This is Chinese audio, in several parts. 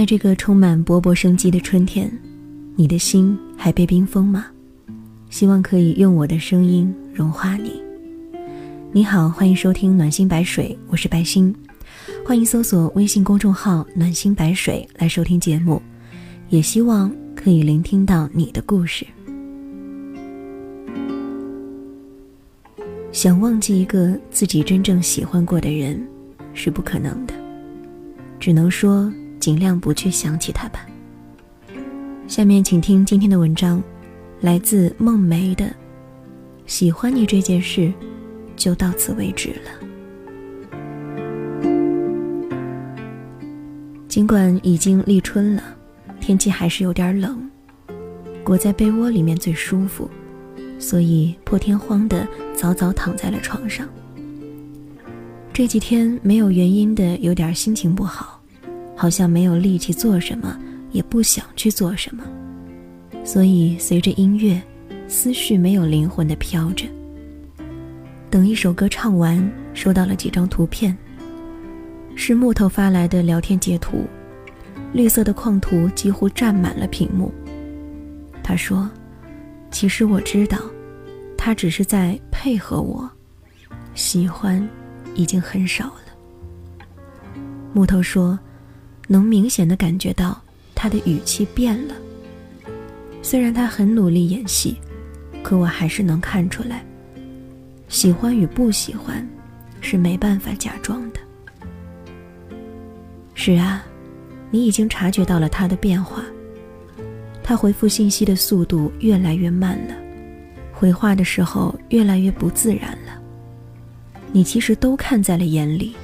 在这个充满勃勃生机的春天，你的心还被冰封吗？希望可以用我的声音融化你。你好，欢迎收听暖心白水，我是白心，欢迎搜索微信公众号暖心白水来收听节目，也希望可以聆听到你的故事。想忘记一个自己真正喜欢过的人，是不可能的，只能说。尽量不去想起他吧。下面请听今天的文章，来自梦梅的《喜欢你这件事，就到此为止了》。尽管已经立春了，天气还是有点冷，裹在被窝里面最舒服，所以破天荒的早早躺在了床上。这几天没有原因的有点心情不好。好像没有力气做什么，也不想去做什么，所以随着音乐，思绪没有灵魂的飘着。等一首歌唱完，收到了几张图片，是木头发来的聊天截图，绿色的框图几乎占满了屏幕。他说：“其实我知道，他只是在配合我，喜欢已经很少了。”木头说。能明显的感觉到他的语气变了。虽然他很努力演戏，可我还是能看出来，喜欢与不喜欢是没办法假装的。是啊，你已经察觉到了他的变化。他回复信息的速度越来越慢了，回话的时候越来越不自然了。你其实都看在了眼里，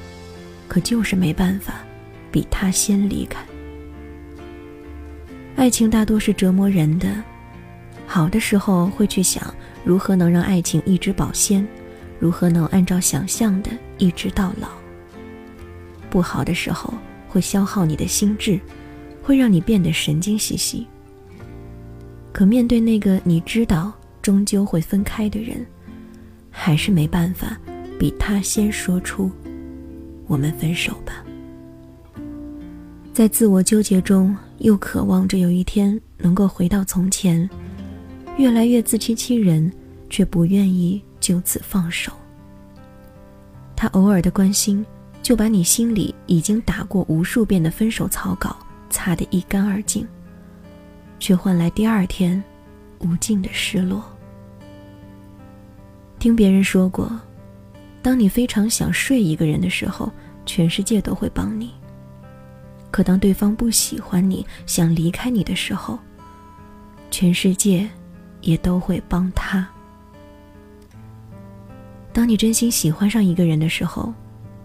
可就是没办法。比他先离开。爱情大多是折磨人的，好的时候会去想如何能让爱情一直保鲜，如何能按照想象的一直到老。不好的时候会消耗你的心智，会让你变得神经兮兮。可面对那个你知道终究会分开的人，还是没办法比他先说出“我们分手吧”。在自我纠结中，又渴望着有一天能够回到从前，越来越自欺欺人，却不愿意就此放手。他偶尔的关心，就把你心里已经打过无数遍的分手草稿擦得一干二净，却换来第二天无尽的失落。听别人说过，当你非常想睡一个人的时候，全世界都会帮你。可当对方不喜欢你，想离开你的时候，全世界也都会帮他。当你真心喜欢上一个人的时候，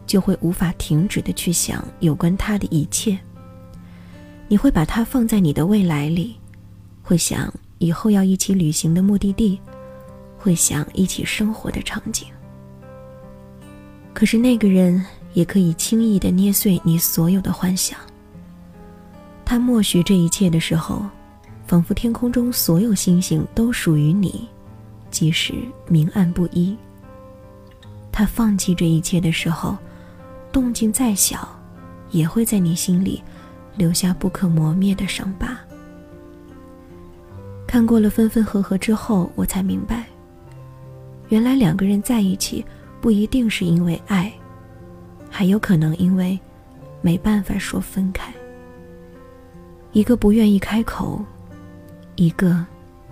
就会无法停止的去想有关他的一切。你会把他放在你的未来里，会想以后要一起旅行的目的地，会想一起生活的场景。可是那个人也可以轻易的捏碎你所有的幻想。他默许这一切的时候，仿佛天空中所有星星都属于你，即使明暗不一。他放弃这一切的时候，动静再小，也会在你心里留下不可磨灭的伤疤。看过了分分合合之后，我才明白，原来两个人在一起不一定是因为爱，还有可能因为没办法说分开。一个不愿意开口，一个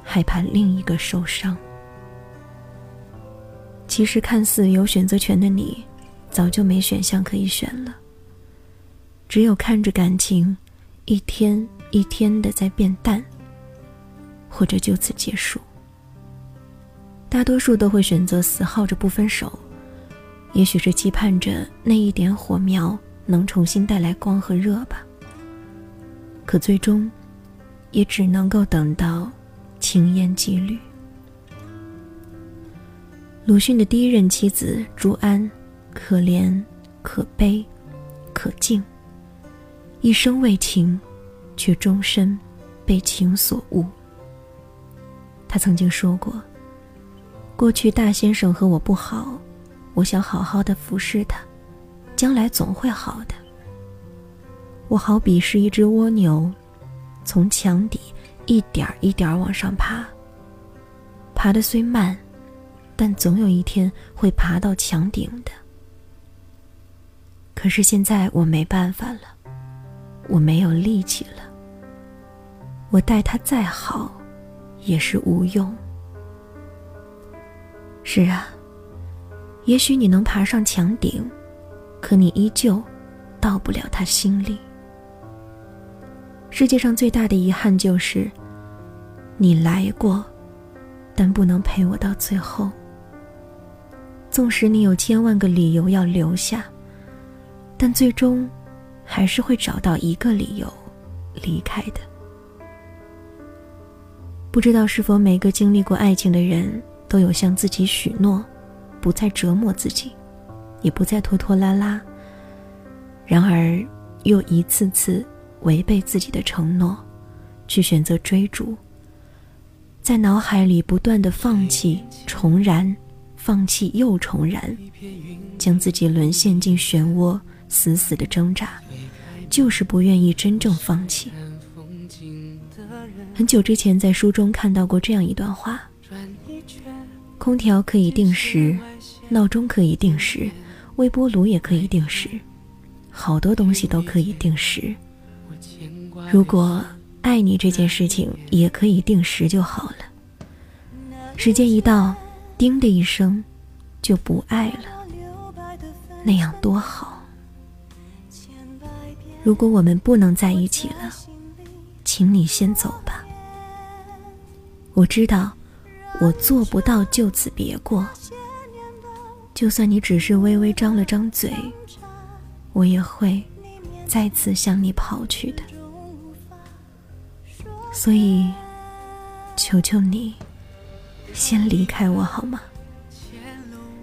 害怕另一个受伤。其实看似有选择权的你，早就没选项可以选了。只有看着感情一天一天的在变淡，或者就此结束。大多数都会选择死耗着不分手，也许是期盼着那一点火苗能重新带来光和热吧。可最终，也只能够等到青烟几缕。鲁迅的第一任妻子朱安，可怜、可悲、可敬，一生为情，却终身被情所误。他曾经说过：“过去大先生和我不好，我想好好的服侍他，将来总会好的。”我好比是一只蜗牛，从墙底一点一点往上爬。爬得虽慢，但总有一天会爬到墙顶的。可是现在我没办法了，我没有力气了。我待他再好，也是无用。是啊，也许你能爬上墙顶，可你依旧到不了他心里。世界上最大的遗憾就是，你来过，但不能陪我到最后。纵使你有千万个理由要留下，但最终还是会找到一个理由离开的。不知道是否每个经历过爱情的人都有向自己许诺，不再折磨自己，也不再拖拖拉拉。然而，又一次次。违背自己的承诺，去选择追逐，在脑海里不断的放弃、重燃，放弃又重燃，将自己沦陷进漩涡，死死的挣扎，就是不愿意真正放弃。很久之前在书中看到过这样一段话：空调可以定时，闹钟可以定时，微波炉也可以定时，好多东西都可以定时。如果爱你这件事情也可以定时就好了。时间一到，叮的一声，就不爱了，那样多好。如果我们不能在一起了，请你先走吧。我知道，我做不到就此别过。就算你只是微微张了张嘴，我也会再次向你跑去的。所以，求求你，先离开我好吗？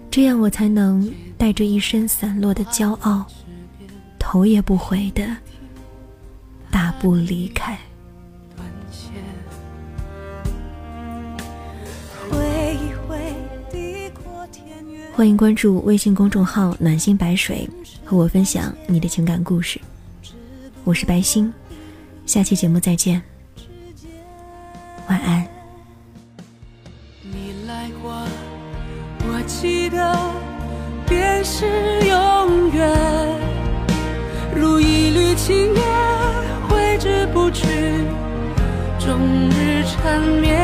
这样我才能带着一身散落的骄傲，头也不回的大步离开。欢迎关注微信公众号“暖心白水”，和我分享你的情感故事。我是白星，下期节目再见。晚安。你来过，我记得便是永远，如一缕青烟挥之不去，终日缠绵。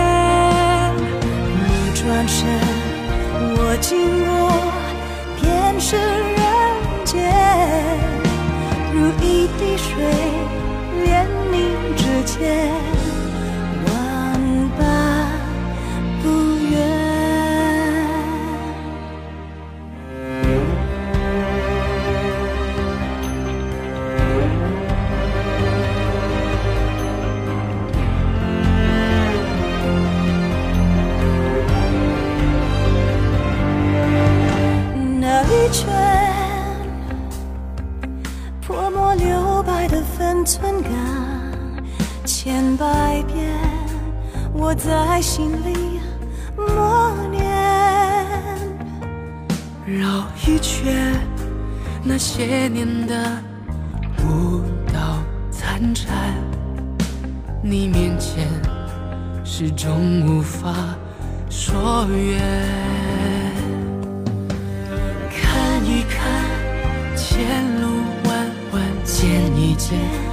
你转身，我经过，便是滴水连凝指尖。千百遍，我在心里默念。绕一圈，那些年的舞蹈残蝉，你面前始终无法说远。看一看，前路弯弯，见一见。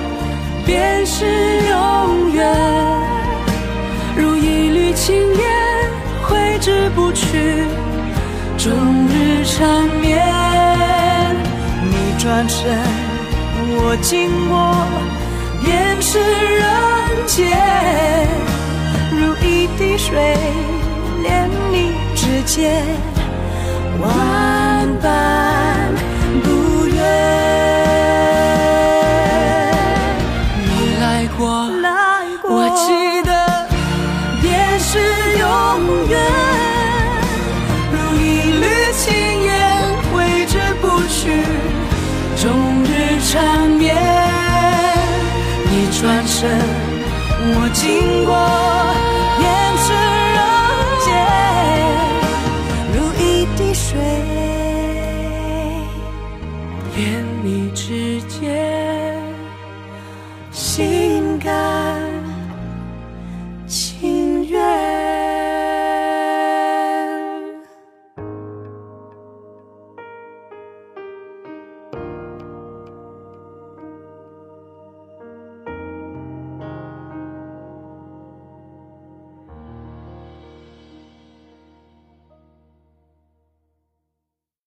便是。永远如一缕青烟挥之不去，终日缠绵。你转身，我经过，便是人间。如一滴水连你指尖，转身我经过